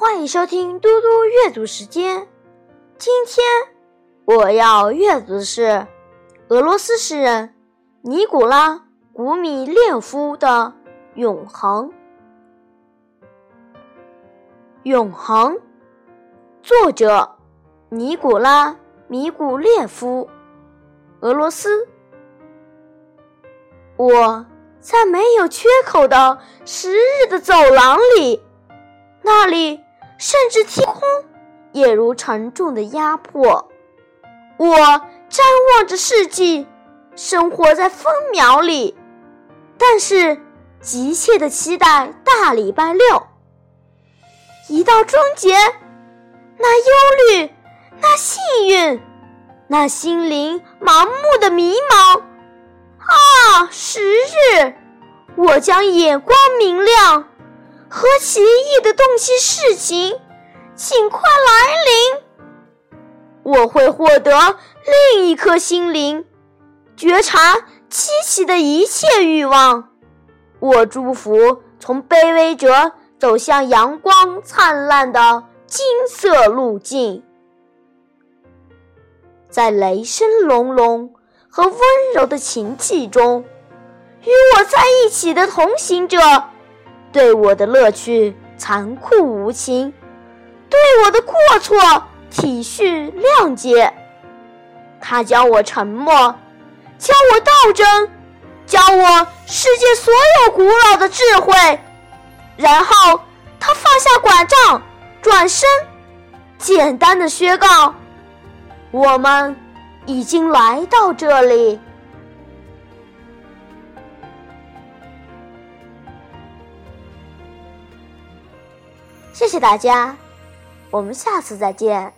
欢迎收听嘟嘟阅读时间。今天我要阅读的是俄罗斯诗人尼古拉·古米列夫的《永恒》。永恒，作者尼古拉·米古列夫，俄罗斯。我在没有缺口的十日的走廊里。那里甚至天空也如沉重的压迫。我瞻望着世纪，生活在分秒里，但是急切的期待大礼拜六。一到终结，那忧虑，那幸运，那心灵盲目的迷茫。啊，十日，我将眼光明亮。和奇异的东西事情，请快来临！我会获得另一颗心灵，觉察激起的一切欲望。我祝福从卑微者走向阳光灿烂的金色路径，在雷声隆隆和温柔的琴器中，与我在一起的同行者。对我的乐趣残酷无情，对我的过错体恤谅解。他教我沉默，教我斗争，教我世界所有古老的智慧。然后他放下拐杖，转身，简单的宣告：“我们已经来到这里。”谢谢大家，我们下次再见。